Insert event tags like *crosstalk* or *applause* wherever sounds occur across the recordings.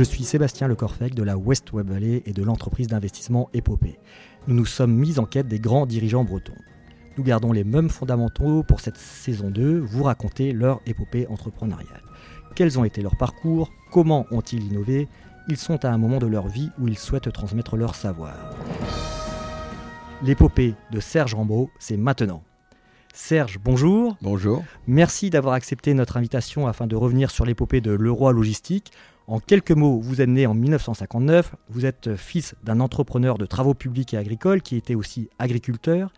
je suis Sébastien Lecorfec de la West Web Valley et de l'entreprise d'investissement Épopée. Nous nous sommes mis en quête des grands dirigeants bretons. Nous gardons les mêmes fondamentaux pour cette saison 2, vous raconter leur épopée entrepreneuriale. Quels ont été leurs parcours? Comment ont-ils innové? Ils sont à un moment de leur vie où ils souhaitent transmettre leur savoir. L'épopée de Serge Rambaud, c'est maintenant. Serge, bonjour. Bonjour. Merci d'avoir accepté notre invitation afin de revenir sur l'épopée de Leroy Logistique. En quelques mots, vous êtes né en 1959, vous êtes fils d'un entrepreneur de travaux publics et agricoles qui était aussi agriculteur.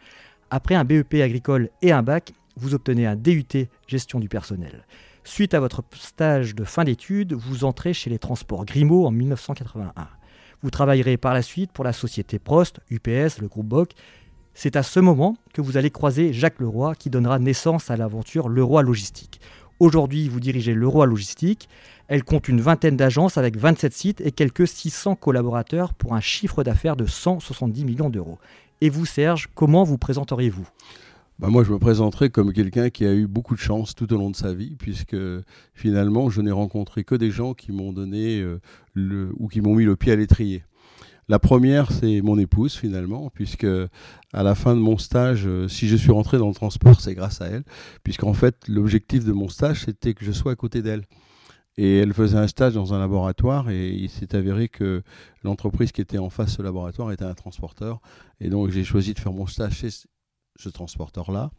Après un BEP agricole et un bac, vous obtenez un DUT gestion du personnel. Suite à votre stage de fin d'études, vous entrez chez les transports Grimaud en 1981. Vous travaillerez par la suite pour la société Prost, UPS, le groupe Boc, c'est à ce moment que vous allez croiser Jacques Leroy qui donnera naissance à l'aventure Leroy Logistique. Aujourd'hui, vous dirigez Leroy Logistique. Elle compte une vingtaine d'agences avec 27 sites et quelques 600 collaborateurs pour un chiffre d'affaires de 170 millions d'euros. Et vous, Serge, comment vous présenteriez-vous? Bah moi, je me présenterai comme quelqu'un qui a eu beaucoup de chance tout au long de sa vie, puisque finalement, je n'ai rencontré que des gens qui m'ont donné euh, ou qui m'ont mis le pied à l'étrier. La première, c'est mon épouse finalement, puisque à la fin de mon stage, euh, si je suis rentré dans le transport, c'est grâce à elle, puisqu'en fait, l'objectif de mon stage, c'était que je sois à côté d'elle. Et elle faisait un stage dans un laboratoire et il s'est avéré que l'entreprise qui était en face de ce laboratoire était un transporteur. Et donc j'ai choisi de faire mon stage chez ce transporteur-là.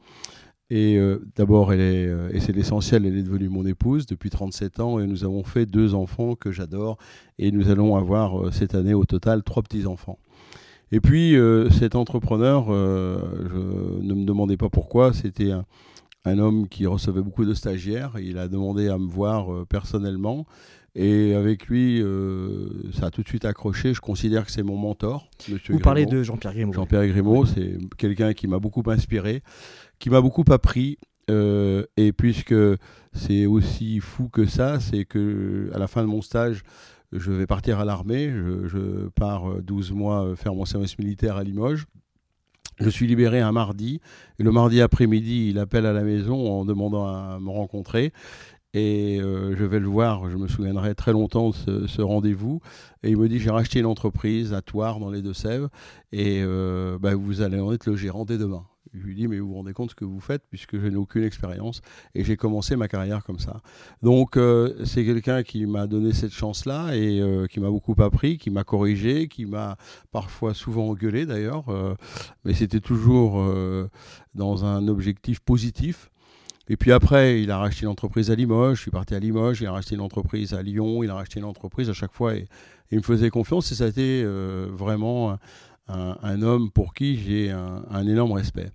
Et euh, d'abord, elle est, euh, et c'est l'essentiel, elle est devenue mon épouse depuis 37 ans et nous avons fait deux enfants que j'adore. Et nous allons avoir euh, cette année au total trois petits-enfants. Et puis, cet entrepreneur, je ne me demandais pas pourquoi, c'était un, un, homme qui recevait beaucoup de stagiaires. Il a demandé à me voir personnellement. Et avec lui, ça a tout de suite accroché. Je considère que c'est mon mentor. Vous parlez de Jean-Pierre Grimaud. Jean-Pierre Grimaud, c'est quelqu'un qui m'a beaucoup inspiré qui m'a beaucoup appris. Euh, et puisque c'est aussi fou que ça, c'est que à la fin de mon stage, je vais partir à l'armée. Je, pars 12 euh, mois euh, faire mon service militaire à Limoges. Je suis libéré un mardi. Et le mardi après-midi, il appelle à la maison en demandant à me rencontrer. Et je vais le voir, je me souviendrai très longtemps de ce, rendez-vous. Et il me dit J'ai racheté une entreprise à Toire, dans les Deux-Sèvres, et bah, vous allez en être le gérant dès demain. Je lui dis, mais vous vous rendez compte ce que vous faites, puisque je n'ai aucune expérience. Et j'ai commencé ma carrière comme ça. Donc, euh, c'est quelqu'un qui m'a donné cette chance-là et euh, qui m'a beaucoup appris, qui m'a corrigé, qui m'a parfois souvent engueulé d'ailleurs. Euh, mais c'était toujours dans un objectif positif. Et puis après, il a racheté une entreprise à Limoges, je suis parti à Limoges, il a racheté une entreprise à Lyon, il a racheté une entreprise à chaque fois et, il me faisait confiance et ça a été vraiment un, homme pour qui j'ai un, énorme respect.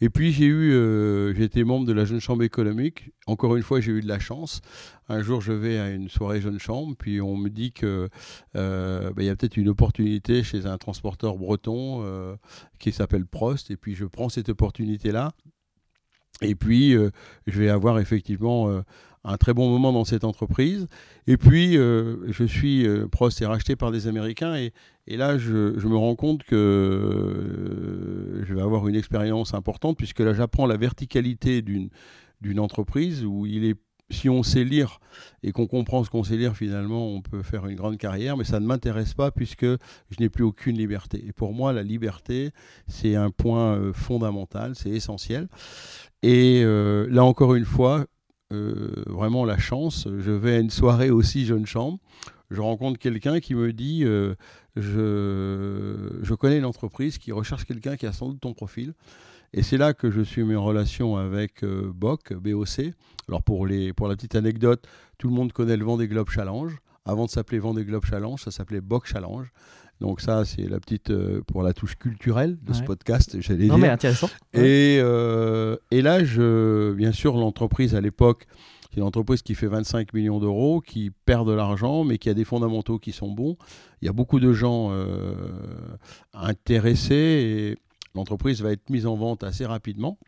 Et puis j'ai eu, euh, j'étais membre de la Jeune Chambre économique. Encore une fois, j'ai eu de la chance. Un jour, je vais à une soirée Jeune Chambre, puis on me dit que euh, bah, y a peut-être une opportunité chez un transporteur breton euh, qui s'appelle Prost. Et puis je prends cette opportunité-là. Et puis je vais avoir effectivement un très bon moment dans cette entreprise. Et puis, euh, je suis, euh, Prost est racheté par des Américains, et, et là, je, je, me rends compte que euh, je vais avoir une expérience importante, puisque là, j'apprends la verticalité d'une entreprise où il est si on sait lire et qu'on comprend ce qu'on sait lire, finalement, on peut faire une grande carrière, mais ça ne m'intéresse pas puisque je n'ai plus aucune liberté. Et pour moi, la liberté, c'est un point fondamental, c'est essentiel. Et là encore une fois, euh, vraiment la chance. Je vais à une soirée aussi jeune chambre. Je rencontre quelqu'un qui me dit euh, je, je connais une entreprise qui recherche quelqu'un qui a sans doute ton profil. Et c'est là que je suis mis en relation avec euh, BOC, BOC. Alors pour, les, pour la petite anecdote, tout le monde connaît le Vendée Globe Challenge. Avant de s'appeler Vendée Globe Challenge, ça s'appelait BOC Challenge. Donc ça, c'est la petite euh, pour la touche culturelle de ce podcast, j'allais dire. Non mais intéressant. Et, euh, et là, je, bien sûr, l'entreprise à l'époque, c'est une entreprise qui fait 25 millions d'euros, qui perd de l'argent, mais qui a des fondamentaux qui sont bons. Il y a beaucoup de gens euh, intéressés l'entreprise va être mise en vente assez rapidement,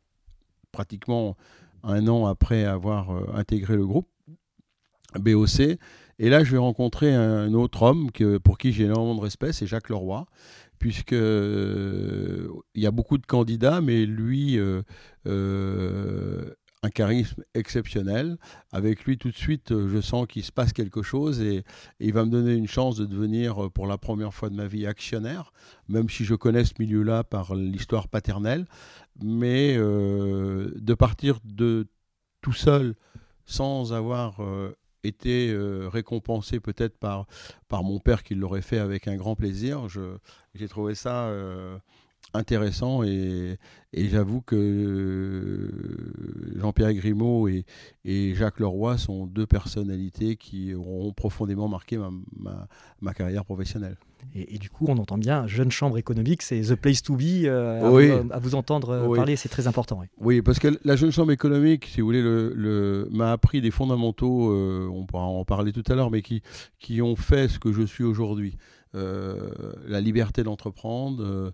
pratiquement un an après avoir intégré le groupe BOC. Et là, je vais rencontrer un autre homme que, pour qui j'ai énormément de respect, c'est Jacques Leroy, puisque euh, il y a beaucoup de candidats, mais lui euh, euh, charisme exceptionnel. Avec lui, tout de suite, je sens qu'il se passe quelque chose et, il va me donner une chance de devenir, pour la première fois de ma vie, actionnaire, même si je connais ce milieu-là par l'histoire paternelle. Mais de partir de tout seul, sans avoir été récompensé peut-être par, par mon père qui l'aurait fait avec un grand plaisir, j'ai trouvé ça intéressant et, j'avoue que Jean-Pierre Grimaud et, Jacques Leroy sont deux personnalités qui auront profondément marqué ma, carrière professionnelle. Et, du coup, on entend bien Jeune Chambre économique, c'est the place to be. Euh, à, vous, entendre euh, parler, c'est très important. Oui. parce que la Jeune Chambre économique, si vous voulez, le, m'a appris des fondamentaux, euh, on pourra en parler tout à l'heure, mais qui, qui ont fait ce que je suis aujourd'hui. la liberté d'entreprendre euh,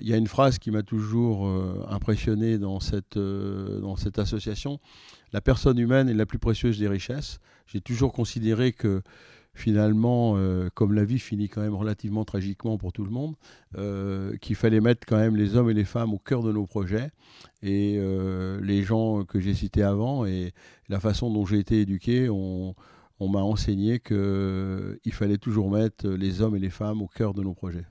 il y a une phrase qui m'a toujours euh, impressionné dans cette, euh, dans cette association. La personne humaine est la plus précieuse des richesses. J'ai toujours considéré que finalement, comme la vie finit quand même relativement tragiquement pour tout le monde, qu'il fallait mettre quand même les hommes et les femmes au cœur de nos projets. Et les gens que j'ai cités avant et la façon dont j'ai été éduqué, on m'a enseigné qu'il fallait toujours mettre les hommes et les femmes au cœur de nos projets.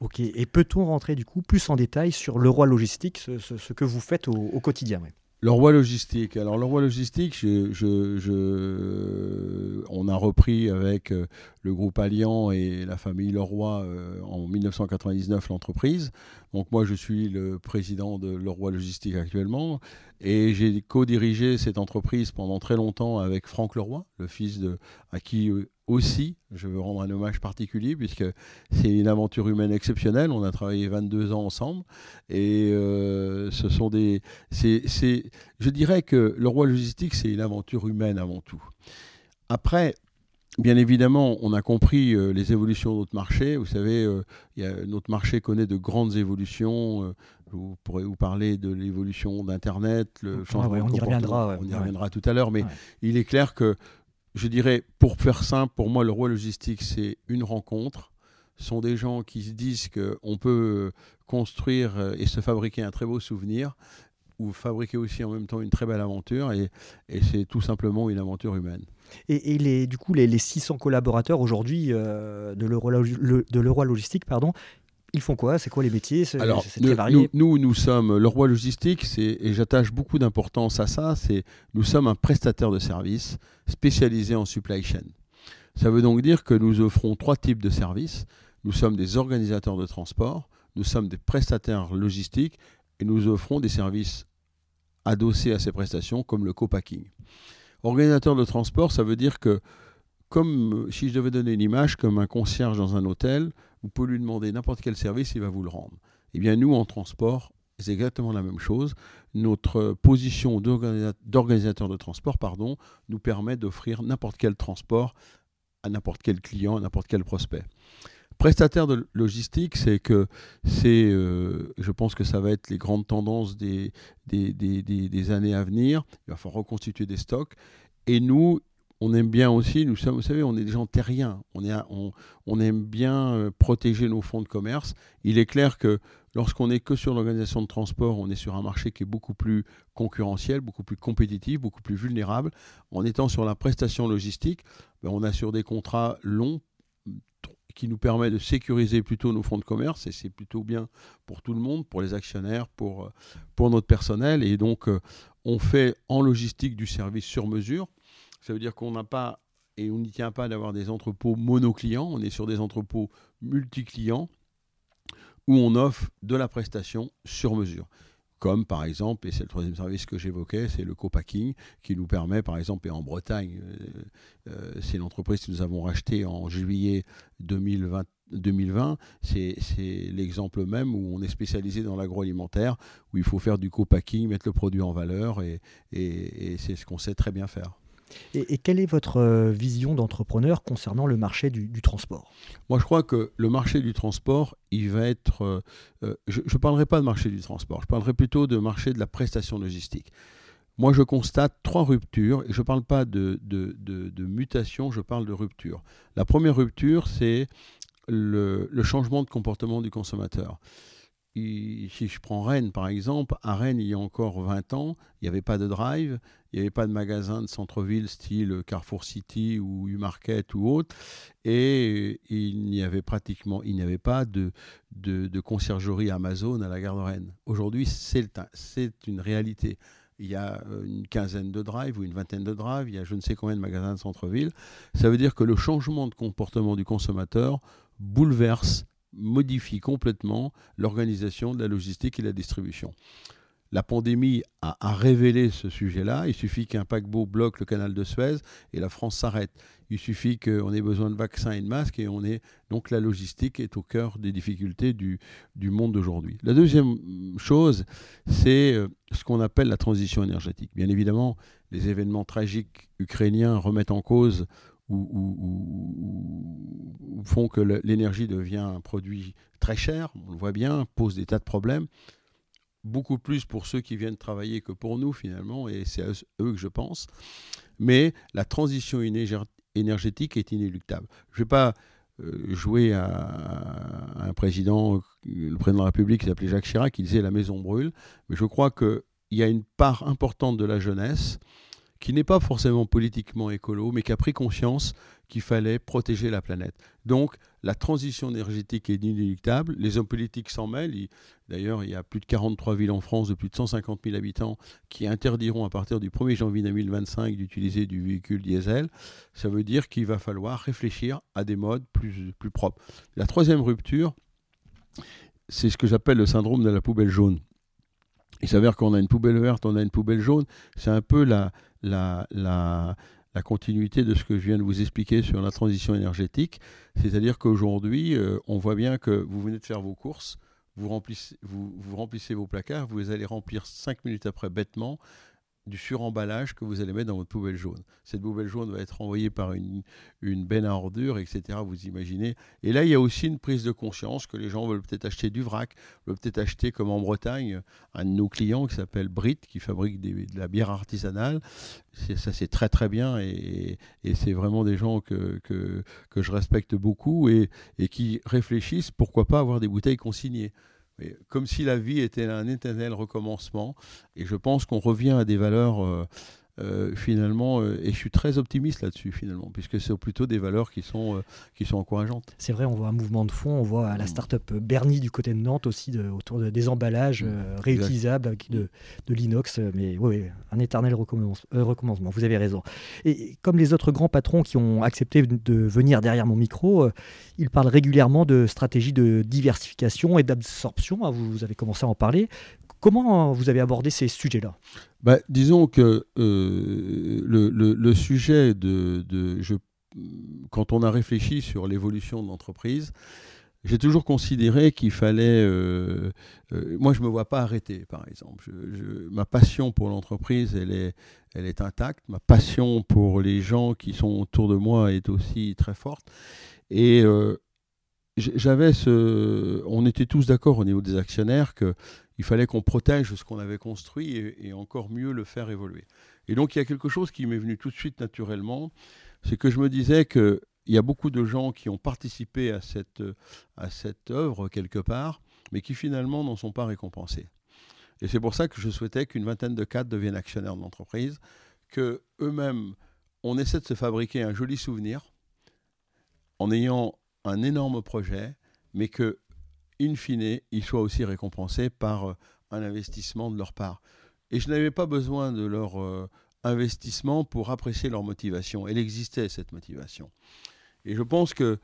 Ok, et peut-on rentrer du coup plus en détail sur le roi logistique, ce, que vous faites au, quotidien Le roi logistique. Alors le roi logistique, on a repris avec euh, le groupe Alliant et la famille Leroy euh, en 1999 l'entreprise. Donc moi je suis le président de Leroy Logistique actuellement et j'ai co-dirigé cette entreprise pendant très longtemps avec Franck Leroy, le fils de à qui euh, aussi, je veux rendre un hommage particulier puisque c'est une aventure humaine exceptionnelle. On a travaillé 22 ans ensemble et euh, ce sont des. Je dirais que le roi logistique, c'est une aventure humaine avant tout. Après, Bien évidemment, on a compris euh, les évolutions de notre marché. Vous savez, euh, notre marché connaît de grandes évolutions. je pourrais vous parler de l'évolution d'Internet, le ah changement on y reviendra. On y reviendra tout à l'heure. Mais il est clair que je dirais, pour faire simple, pour moi, le roi logistique, c'est une rencontre. Ce sont des gens qui se disent qu'on peut construire euh, et se fabriquer un très beau souvenir ou fabriquer aussi en même temps une très belle aventure et, c'est tout simplement une aventure humaine. Et, les, du coup, les, 600 collaborateurs aujourd'hui euh, de l'Euro Logistique, pardon, ils font quoi? C'est quoi les métiers? C'est très varié. Nous, nous, sommes le roi logistique, et j'attache beaucoup d'importance à ça. C'est nous sommes un prestataire de services spécialisé en supply chain. Ça veut donc dire que nous offrons trois types de services. Nous sommes des organisateurs de transport, nous sommes des prestataires logistiques et nous offrons des services adossés à ces prestations comme le co-packing. Organisateur de transport, ça veut dire que comme si je devais donner une image comme un concierge dans un hôtel, vous pouvez lui demander n'importe quel service, il va vous le rendre. Eh bien, nous, en transport, c'est exactement la même chose. Notre position d'organisateur de transport pardon, nous permet d'offrir n'importe quel transport à n'importe quel client, à n'importe quel prospect. Prestataire de logistique, c'est que c'est, euh, je pense que ça va être les grandes tendances des, des, des, des, années à venir. Il va falloir reconstituer des stocks. Et nous, on aime bien aussi, nous sommes, vous savez, on est des gens terriens, on, aime bien euh, protéger nos fonds de commerce. Il est clair que lorsqu'on n'est que sur l'organisation de transport, on est sur un marché qui est beaucoup plus concurrentiel, beaucoup plus compétitif, beaucoup plus vulnérable. En étant sur la prestation logistique, ben, on a sur des contrats longs qui nous permet de sécuriser plutôt nos fonds de commerce et c'est plutôt bien pour tout le monde, pour les actionnaires, pour, euh, pour notre personnel. Et donc, euh, on fait en logistique du service sur mesure. Ça veut dire qu'on n'a pas, et on n'y tient pas d'avoir des entrepôts monoclients, on est sur des entrepôts multi-clients où on offre de la prestation sur mesure. Comme par exemple, et c'est le troisième service que j'évoquais, c'est le co-packing qui nous permet, par exemple, et en Bretagne, euh, euh, c'est l'entreprise que nous avons rachetée en juillet 2020, 2020, c'est l'exemple même où on est spécialisé dans l'agroalimentaire, où il faut faire du co-packing, mettre le produit en valeur, et c'est ce qu'on sait très bien faire. Et, quelle est votre euh, vision d'entrepreneur concernant le marché du, transport? Moi, je crois que le marché du transport, il va être... Euh, euh, je ne parlerai pas de marché du transport, je parlerai plutôt de marché de la prestation logistique. Moi, je constate trois ruptures, et je ne parle pas de, mutation, je parle de rupture. La première rupture, c'est le, changement de comportement du consommateur. Si je prends Rennes par exemple, à Rennes il y a encore 20 ans, il n'y avait pas de drive, il n'y avait pas de magasin de centre-ville style Carrefour City ou U-Market ou autre, et il n'y avait pratiquement, il n'y avait pas de, de, conciergerie Amazon à la gare de Rennes. Aujourd'hui, c'est une réalité. Il y a euh, une quinzaine de drives ou une vingtaine de drives, il y a je ne sais combien de magasins de centre-ville. Ça veut dire que le changement de comportement du consommateur bouleverse modifie complètement l'organisation de la logistique et la distribution. La pandémie a, révélé ce sujet-là. Il suffit qu'un paquebot bloque le canal de Suez et la France s'arrête. Il suffit qu'on ait besoin de vaccins et de masques et on est donc la logistique est au cœur des difficultés du, monde d'aujourd'hui. La deuxième chose, c'est euh, ce qu'on appelle la transition énergétique. Bien évidemment, les événements tragiques ukrainiens remettent en cause ou, font que l'énergie devient un produit très cher, on le voit bien, pose des tas de problèmes, beaucoup plus pour ceux qui viennent travailler que pour nous finalement, et c'est à eux que je pense. Mais la transition énergétique est inéluctable. Je ne vais pas euh, jouer à, un président, le président de la République qui s'appelait Jacques Chirac, qui disait la maison brûle, mais je crois qu'il y a une part importante de la jeunesse qui n'est pas forcément politiquement écolo, mais qui a pris conscience qu'il fallait protéger la planète. Donc la transition énergétique est inéluctable, les hommes politiques s'en mêlent. D'ailleurs, il y a plus de 43 villes en France de plus de 150 000 habitants qui interdiront à partir du 1er janvier 2025 d'utiliser du véhicule diesel. Ça veut dire qu'il va falloir réfléchir à des modes plus, plus propres. La troisième rupture, c'est ce que j'appelle le syndrome de la poubelle jaune. Il s'avère qu'on a une poubelle verte, on a une poubelle jaune. C'est un peu la, la, continuité de ce que je viens de vous expliquer sur la transition énergétique. C'est-à-dire qu'aujourd'hui, euh, on voit bien que vous venez de faire vos courses, vous remplissez, vous, vous remplissez vos placards, vous allez remplir cinq minutes après bêtement du suremballage que vous allez mettre dans votre poubelle jaune. Cette poubelle jaune va être envoyée par une, une benne à ordures, etc. Vous imaginez. Et là, il y a aussi une prise de conscience que les gens veulent peut-être acheter du vrac, veulent peut-être acheter, comme en Bretagne, un de nos clients qui s'appelle Brit, qui fabrique de la bière artisanale. Ça, c'est très très bien et, et c'est vraiment des gens que, que, que je respecte beaucoup et, et qui réfléchissent pourquoi pas avoir des bouteilles consignées comme si la vie était un éternel recommencement. Et je pense qu'on revient à des valeurs euh, euh, finalement, euh, et je suis très optimiste là-dessus finalement, puisque c'est plutôt des valeurs qui sont, euh, qui sont encourageantes. C'est vrai, on voit un mouvement de fond, on voit à la mm. start-up Bernie du côté de Nantes aussi de, autour de, des emballages mm. réutilisables avec de, de l'inox, mais oui, un éternel recommencement, vous avez raison. Et comme les autres grands patrons qui ont accepté de venir derrière mon micro, ils parlent régulièrement de stratégie de diversification et d'absorption, hein, vous avez commencé à en parler. Comment vous avez abordé ces sujets-là? Bah, Disons que euh, le, sujet de, quand on a réfléchi sur l'évolution de l'entreprise, j'ai toujours considéré qu'il fallait. Euh, euh, moi, je ne me vois pas arrêter, par exemple. ma passion pour l'entreprise, est, elle est intacte. Ma passion pour les gens qui sont autour de moi est aussi très forte. Et j'avais ce. On était tous d'accord au niveau des actionnaires que il fallait qu'on protège ce qu'on avait construit et, encore mieux le faire évoluer. Et donc il y a quelque chose qui m'est venu tout de suite naturellement, c'est que je me disais qu'il y a beaucoup de gens qui ont participé à cette, à cette œuvre quelque part, mais qui finalement n'en sont pas récompensés. Et c'est pour ça que je souhaitais qu'une vingtaine de cadres deviennent actionnaires de l'entreprise, que eux-mêmes, on essaie de se fabriquer un joli souvenir en ayant un énorme projet, mais que in fine, ils soient aussi récompensés par euh, un investissement de leur part. Et je n'avais pas besoin de leur euh, investissement pour apprécier leur motivation. Elle existait, cette motivation. Et je pense que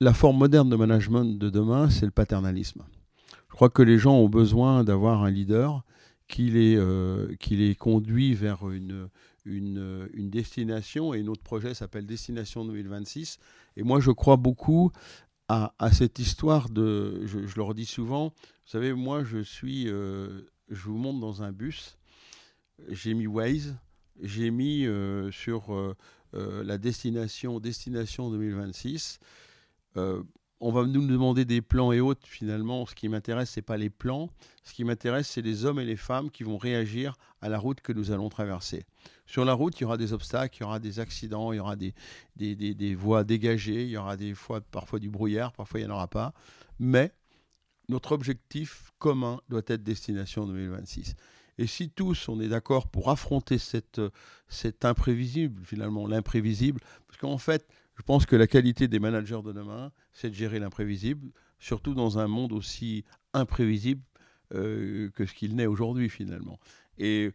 la forme moderne de management de demain, c'est le paternalisme. Je crois que les gens ont besoin d'avoir un leader qui les, euh, qui les conduit vers une, une, une, destination, et notre projet s'appelle Destination 2026. Et moi, je crois beaucoup à, cette histoire de, je, le redis souvent, vous savez, moi je suis, euh, je vous monte dans un bus, j'ai mis Waze, j'ai mis euh, sur euh, la destination, destination 2026. on va nous demander des plans et autres. Finalement, ce qui m'intéresse, c'est pas les plans. Ce qui m'intéresse, c'est les hommes et les femmes qui vont réagir à la route que nous allons traverser. Sur la route, il y aura des obstacles, il y aura des accidents, il y aura des, des, voies dégagées, il y aura des fois, parfois du brouillard, parfois il n'y en aura pas. Mais notre objectif commun doit être destination 2026. Et si tous on est d'accord pour affronter cette, cet imprévisible, finalement, l'imprévisible, parce qu'en fait, je pense que la qualité des managers de demain, c'est de gérer l'imprévisible, surtout dans un monde aussi imprévisible euh, que ce qu'il n'est aujourd'hui, finalement. Et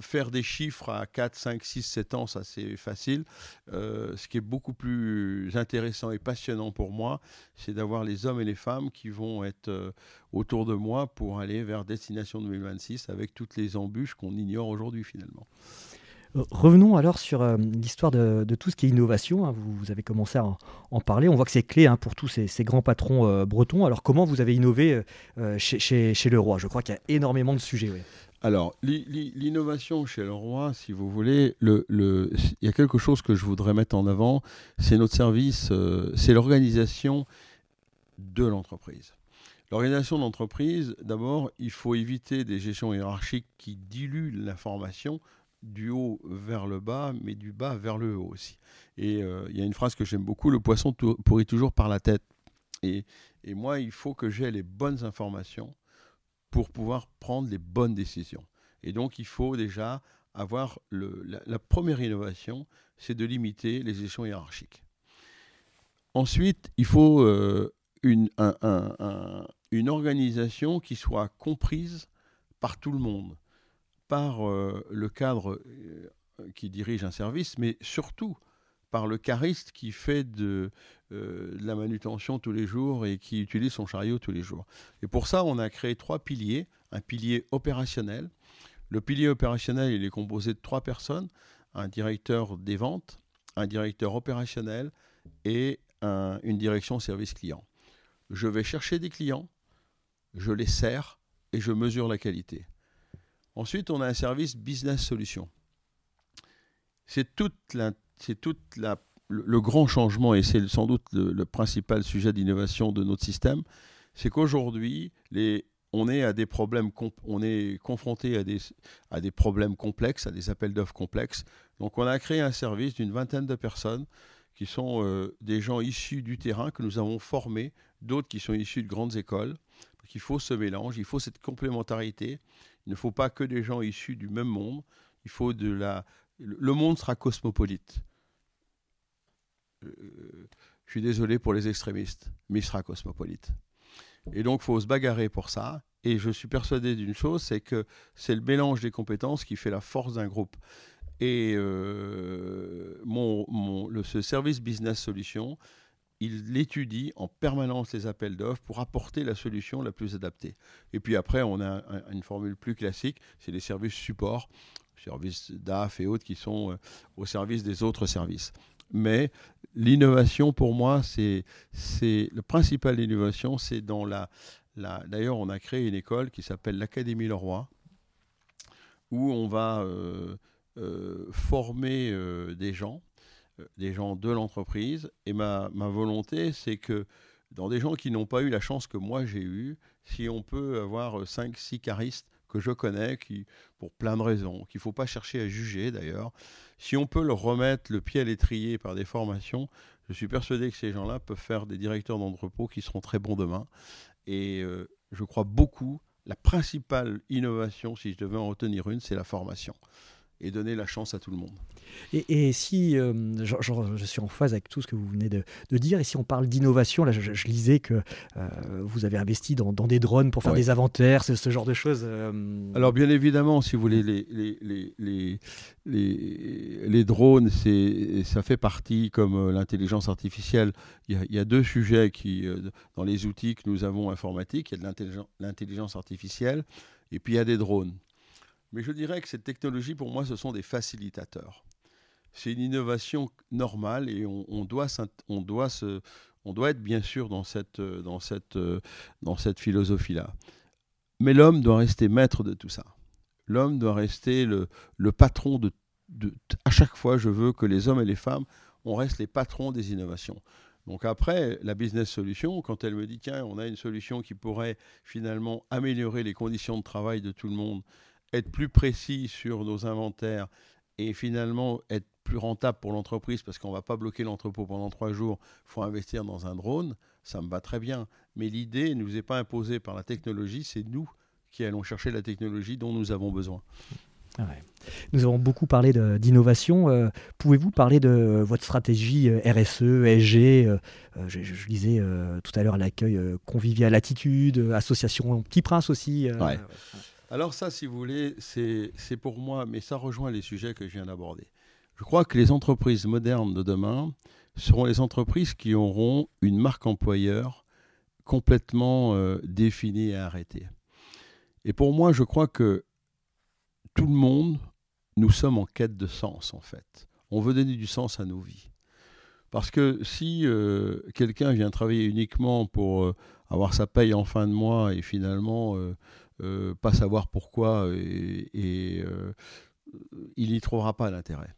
faire des chiffres à 4, 5, 6, 7 ans, ça c'est facile. Euh, ce qui est beaucoup plus intéressant et passionnant pour moi, c'est d'avoir les hommes et les femmes qui vont être euh, autour de moi pour aller vers Destination 2026 avec toutes les embûches qu'on ignore aujourd'hui finalement. Euh, revenons alors sur l'histoire de, tout ce qui est innovation. Hein. Vous, avez commencé à en, parler. On voit que c'est clé hein, pour tous ces, grands patrons bretons. Alors comment vous avez innové chez, chez, Le Roi? Je crois qu'il y a énormément de sujets. Alors, l'innovation chez Leroy, si vous voulez, le, il y a quelque chose que je voudrais mettre en avant, c'est notre service, euh, c'est l'organisation de l'entreprise. L'organisation de l'entreprise, d'abord, il faut éviter des gestions hiérarchiques qui diluent l'information du haut vers le bas, mais du bas vers le haut aussi. Et euh, il y a une phrase que j'aime beaucoup, le poisson pourrit toujours par la tête. et moi, il faut que j'ai les bonnes informations pour pouvoir prendre les bonnes décisions. Et donc, il faut déjà avoir la, première innovation, c'est de limiter les échelons hiérarchiques. Ensuite, il faut euh, une, une, organisation qui soit comprise par tout le monde, par euh, le cadre euh, qui dirige un service, mais surtout par le cariste qui fait de, euh, de, la manutention tous les jours et qui utilise son chariot tous les jours. Et pour ça, on a créé trois piliers. Un pilier opérationnel. Le pilier opérationnel, il est composé de trois personnes. Un directeur des ventes, un directeur opérationnel et une direction service client. Je vais chercher des clients, je les sers et je mesure la qualité. Ensuite, on a un service business solution. C'est toute la c'est tout le, grand changement, et c'est sans doute le, principal sujet d'innovation de notre système, c'est qu'aujourd'hui, on est à des problèmes, on est confronté à des, problèmes complexes, à des appels d'offres complexes. Donc, on a créé un service d'une vingtaine de personnes qui sont euh, des gens issus du terrain que nous avons formés, d'autres qui sont issus de grandes écoles. il faut ce mélange, il faut cette complémentarité. Il ne faut pas que des gens issus du même monde. Il faut de la, le monde sera cosmopolite. Euh, je suis désolé pour les extrémistes, mais il sera cosmopolite. Et donc, il faut se bagarrer pour ça. Et je suis persuadé d'une chose, c'est que c'est le mélange des compétences qui fait la force d'un groupe. Et euh, mon, ce service business solution, il étudie en permanence les appels d'offres pour apporter la solution la plus adaptée. Et puis après, on a une formule plus classique, c'est les services support services DAF et autres qui sont euh, au service des autres services. Mais l'innovation, pour moi, c'est le principal innovation, c'est dans la, la D'ailleurs, on a créé une école qui s'appelle l'Académie Leroy, où on va euh, euh, former des gens, des gens de l'entreprise. Et ma, ma volonté, c'est que dans des gens qui n'ont pas eu la chance que moi j'ai eue, si on peut avoir 5-6 caristes que je connais, qui, pour plein de raisons, qu'il ne faut pas chercher à juger d'ailleurs, si on peut leur remettre le pied à l'étrier par des formations, je suis persuadé que ces gens-là peuvent faire des directeurs d'entrepôt qui seront très bons demain. Et euh, je crois beaucoup, la principale innovation, si je devais en retenir une, c'est la formation et donner la chance à tout le monde. Et, si, euh, je suis en phase avec tout ce que vous venez de, dire, et si on parle d'innovation, là je, lisais que euh, vous avez investi dans, des drones pour faire des inventaires, ce, ce, genre de choses. Euh, Alors bien évidemment, si vous voulez, les, les, les, les, les drones, ça fait partie, comme l'intelligence artificielle, il y, a, il y, a, deux sujets qui, dans les outils que nous avons informatiques, il y a de l'intelligence artificielle, et puis il y a des drones. Mais je dirais que cette technologie, pour moi, ce sont des facilitateurs. C'est une innovation normale et on, doit, on, doit se, on doit être bien sûr dans cette, dans cette, dans cette philosophie-là. Mais l'homme doit rester maître de tout ça. L'homme doit rester le, le patron de, de, À chaque fois, je veux que les hommes et les femmes, on reste les patrons des innovations. Donc après, la business solution, quand elle me dit, tiens, on a une solution qui pourrait finalement améliorer les conditions de travail de tout le monde être plus précis sur nos inventaires et finalement être plus rentable pour l'entreprise parce qu'on ne va pas bloquer l'entrepôt pendant trois jours, il faut investir dans un drone, ça me va très bien. Mais l'idée ne nous est pas imposée par la technologie, c'est nous qui allons chercher la technologie dont nous avons besoin. Ah nous avons beaucoup parlé d'innovation. Euh, pouvez-vous parler de votre stratégie euh, RSE, ESG euh, je, je, lisais tout à l'heure l'accueil convivial attitude, association Petit Prince aussi. Alors ça, si vous voulez, c'est pour moi, mais ça rejoint les sujets que je viens d'aborder. Je crois que les entreprises modernes de demain seront les entreprises qui auront une marque employeur complètement définie et arrêtée. Et pour moi, je crois que tout le monde, nous sommes en quête de sens, en fait. On veut donner du sens à nos vies. Parce que si euh, quelqu'un vient travailler uniquement pour euh, avoir sa paye en fin de mois et finalement euh, pas savoir pourquoi, et, il n'y trouvera pas d'intérêt.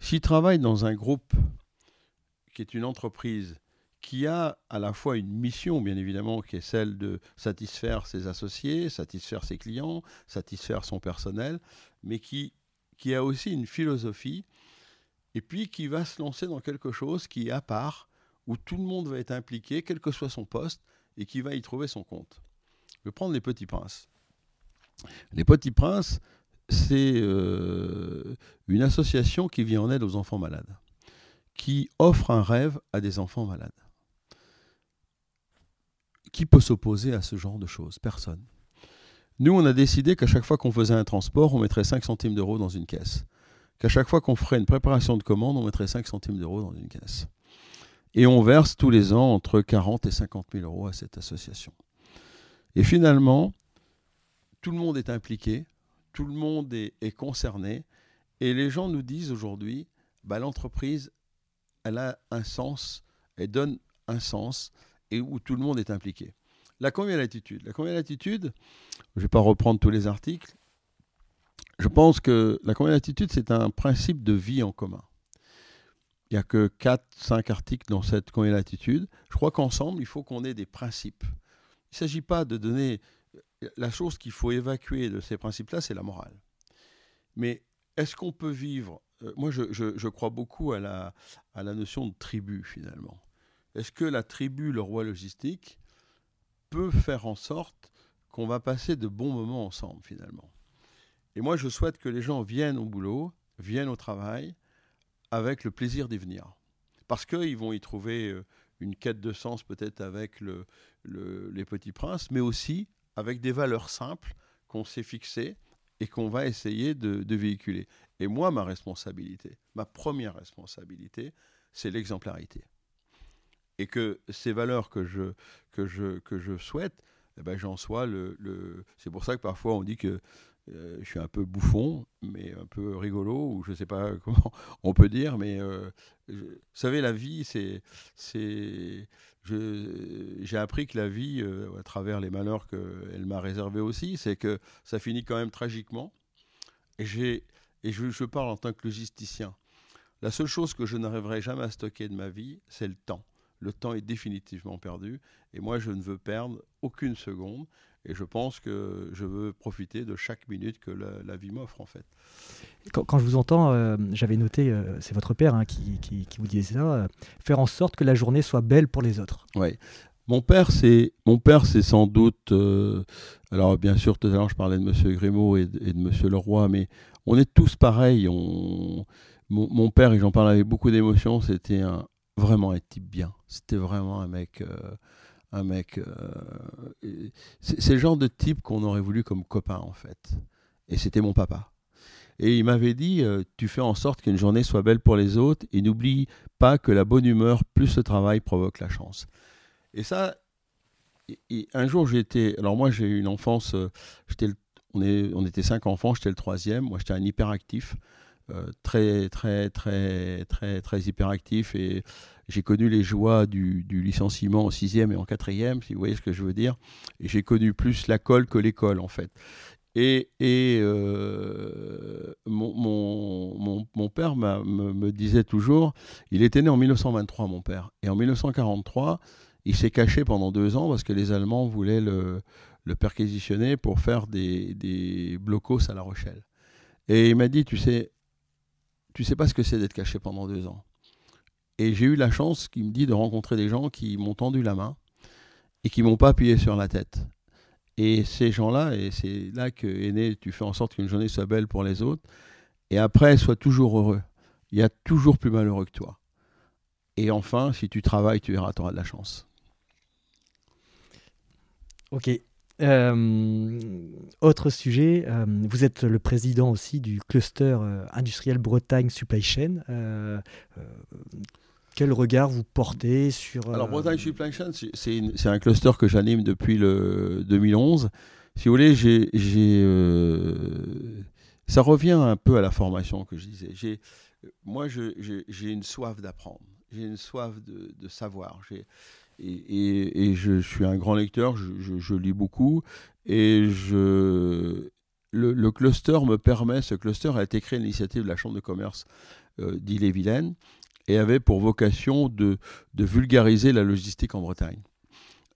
S'il travaille dans un groupe qui est une entreprise qui a à la fois une mission, bien évidemment, qui est celle de satisfaire ses associés, satisfaire ses clients, satisfaire son personnel, mais qui, qui a aussi une philosophie, et puis qui va se lancer dans quelque chose qui est à part, où tout le monde va être impliqué, quel que soit son poste, et qui va y trouver son compte. Je vais prendre les petits princes. Les petits princes, c'est euh, une association qui vient en aide aux enfants malades, qui offre un rêve à des enfants malades. Qui peut s'opposer à ce genre de choses Personne. Nous, on a décidé qu'à chaque fois qu'on faisait un transport, on mettrait 5 centimes d'euros dans une caisse. Qu'à chaque fois qu'on ferait une préparation de commande, on mettrait 5 centimes d'euros dans une caisse. Et on verse tous les ans entre 40 et 50 000 euros à cette association. Et finalement, tout le monde est impliqué, tout le monde est, concerné, et les gens nous disent aujourd'hui, bah, l'entreprise, elle a un sens, elle donne un sens, et où tout le monde est impliqué. La conviviale attitude. La conviviale attitude, je ne vais pas reprendre tous les articles, je pense que la conviviale attitude, c'est un principe de vie en commun. Il n'y a que 4-5 articles dans cette conviviale attitude. Je crois qu'ensemble, il faut qu'on ait des principes. Il ne s'agit pas de donner... La chose qu'il faut évacuer de ces principes-là, c'est la morale. Mais est-ce qu'on peut vivre euh, Moi, je, crois beaucoup à la, à la notion de tribu, finalement est-ce que la tribu, le roi logistique, peut faire en sorte qu'on va passer de bons moments ensemble finalement? Et moi, je souhaite que les gens viennent au boulot, viennent au travail, avec le plaisir d'y venir. Parce qu'ils vont y trouver euh, une quête de sens peut-être avec le, les petits princes, mais aussi avec des valeurs simples qu'on s'est fixées et qu'on va essayer de, véhiculer. Et moi, ma responsabilité, ma première responsabilité, c'est l'exemplarité et que ces valeurs que je, que je, que je souhaite, eh ben, j'en sois le, le... C'est pour ça que parfois on dit que euh, je suis un peu bouffon, mais un peu rigolo, ou je ne sais pas *laughs* comment on peut dire, mais euh, vous savez, la vie, c'est. j'ai appris que la vie, euh, à travers les malheurs qu'elle m'a réservés aussi, c'est que ça finit quand même tragiquement. Et, je parle en tant que logisticien. La seule chose que je n'arriverai jamais à stocker de ma vie, c'est le temps le temps est définitivement perdu. Et moi, je ne veux perdre aucune seconde. Et je pense que je veux profiter de chaque minute que la, vie m'offre, en fait. Quand, je vous entends, euh, j'avais noté, euh, c'est votre père hein, qui, qui, vous disait ça, euh, faire en sorte que la journée soit belle pour les autres. Oui. Mon père, c'est mon père, c'est sans doute. alors bien sûr, tout à l'heure, je parlais de Monsieur Grimaud et, de, Monsieur Leroy, mais on est tous pareils. On, mon, mon, père, et j'en parle avec beaucoup d'émotion, c'était un, vraiment un type bien. C'était vraiment un mec. Euh, un mec. Euh, c'est le genre de type qu'on aurait voulu comme copain, en fait. Et c'était mon papa. Et il m'avait dit euh, Tu fais en sorte qu'une journée soit belle pour les autres et n'oublie pas que la bonne humeur plus le travail provoque la chance. Et ça, un jour j'étais. Alors moi j'ai eu une enfance. j'étais on, est, on était cinq enfants, j'étais le troisième. Moi j'étais un hyperactif. Euh, très, très, très, très, très hyperactif et j'ai connu les joies du, licenciement en sixième et en quatrième, si vous voyez ce que je veux dire. Et j'ai connu plus la colle que l'école, en fait. Et, et euh, mon, mon, mon, père me, me, disait toujours, il était né en 1923, mon père, et en 1943, il s'est caché pendant deux ans parce que les Allemands voulaient le, le perquisitionner pour faire des, des blocos à La Rochelle. Et il m'a dit, tu sais, tu sais pas ce que c'est d'être caché pendant deux ans. Et j'ai eu la chance, qui me dit, de rencontrer des gens qui m'ont tendu la main et qui m'ont pas appuyé sur la tête. Et ces gens-là, et c'est là que est tu fais en sorte qu'une journée soit belle pour les autres, et après, sois toujours heureux. Il y a toujours plus malheureux que toi. Et enfin, si tu travailles, tu verras, tu auras de la chance. Ok. Euh, autre sujet, euh, vous êtes le président aussi du cluster euh, industriel Bretagne Supply Chain. quel regard vous portez sur... Alors Bretagne Supply Chain, c'est un cluster que j'anime depuis le 2011. Si vous voulez, j'ai ça revient un peu à la formation que je disais. Moi, j'ai une soif d'apprendre, j'ai une soif de, savoir. Et, je, suis un grand lecteur, je, lis beaucoup. Et je, le, cluster me permet, ce cluster a été créé à l'initiative de la Chambre de commerce euh, d'Ille-et-Vilaine et avait pour vocation de, de vulgariser la logistique en Bretagne.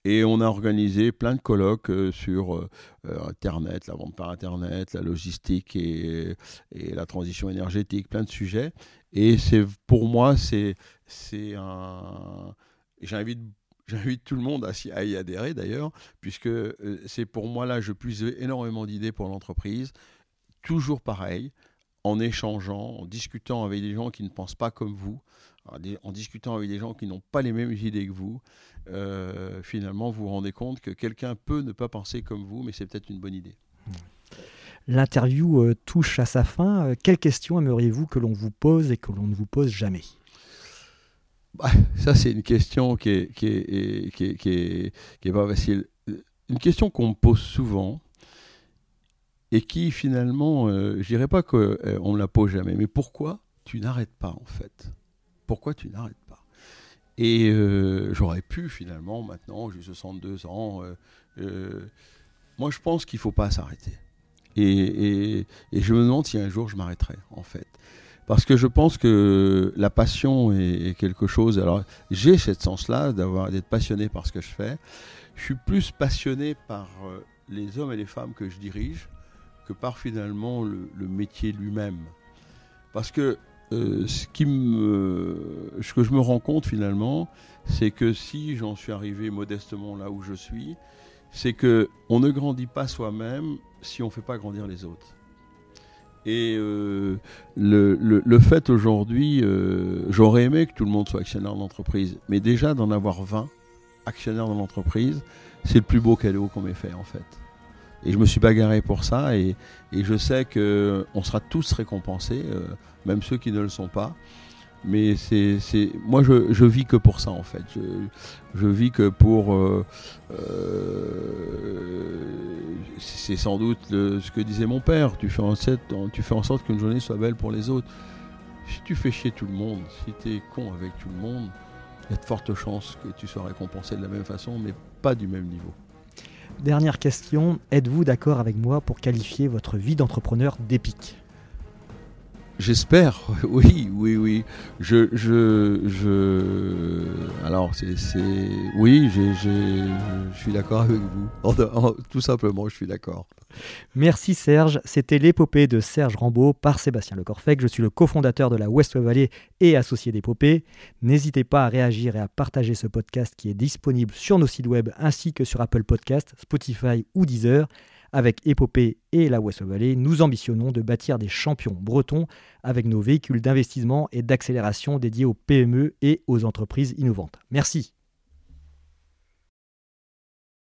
Et on a organisé plein de colloques euh, sur euh, euh, Internet, la vente par Internet, la logistique et, la transition énergétique, plein de sujets. Et c'est pour moi, c'est un. J'invite J'invite tout le monde à, y adhérer d'ailleurs, puisque c'est pour moi là, je puise énormément d'idées pour l'entreprise. Toujours pareil, en échangeant, en discutant avec des gens qui ne pensent pas comme vous, en discutant avec des gens qui n'ont pas les mêmes idées que vous, euh, finalement, vous vous rendez compte que quelqu'un peut ne pas penser comme vous, mais c'est peut-être une bonne idée. L'interview euh, touche à sa fin. Euh, quelles questions aimeriez-vous que l'on vous pose et que l'on ne vous pose jamais? Bah, Ça, c'est une question qui est, qui est, qui est, qui est, pas facile. Une question qu'on me pose souvent et qui, finalement, je dirais pas qu'on ne me la pose jamais, mais pourquoi tu n'arrêtes pas, en fait? Pourquoi tu n'arrêtes pas? Et euh, j'aurais pu finalement, maintenant, j'ai 62 ans. Euh, euh, moi, je pense qu'il ne faut pas s'arrêter. Et, je me demande si un jour je m'arrêterai, en fait. Parce que je pense que la passion est, quelque chose. Alors, j'ai cette sens-là d'être passionné par ce que je fais. Je suis plus passionné par les hommes et les femmes que je dirige que par finalement le, métier lui-même. Parce que euh, ce, ce que je me rends compte finalement, c'est que si j'en suis arrivé modestement là où je suis, c'est que on ne grandit pas soi-même si on ne fait pas grandir les autres. Et euh, le, fait aujourd'hui, euh, j'aurais aimé que tout le monde soit actionnaire d'entreprise, mais déjà d'en avoir 20 actionnaires dans l'entreprise, c'est le plus beau cadeau qu'on m'ait fait en fait. Et je me suis bagarré pour ça et, et je sais qu'on sera tous récompensés même ceux qui ne le sont pas. Mais c'est, moi, je, je vis que pour ça en fait. Je, vis que pour. Euh, euh, c'est sans doute ce que disait mon père. Tu fais en sorte, tu fais en sorte qu'une journée soit belle pour les autres. Si tu fais chier tout le monde, si tu es con avec tout le monde, il y a de fortes chances que tu sois récompensé de la même façon, mais pas du même niveau. Dernière question, êtes-vous d'accord avec moi pour qualifier votre vie d'entrepreneur d'épique? J'espère, *laughs* oui, oui, oui. Je, je, je... Alors, c'est, oui, je suis d'accord avec vous. tout simplement, je suis d'accord. Merci Serge. C'était l'épopée de Serge Rambaud par Sébastien Lecorfec. Je suis le cofondateur de la West Valley et associé d'épopée. N'hésitez pas à réagir et à partager ce podcast qui est disponible sur nos sites web ainsi que sur Apple Podcast, Spotify ou Deezer. Avec Épopée et la West Valley, nous ambitionnons de bâtir des champions bretons avec nos véhicules d'investissement et d'accélération dédiés aux PME et aux entreprises innovantes. Merci.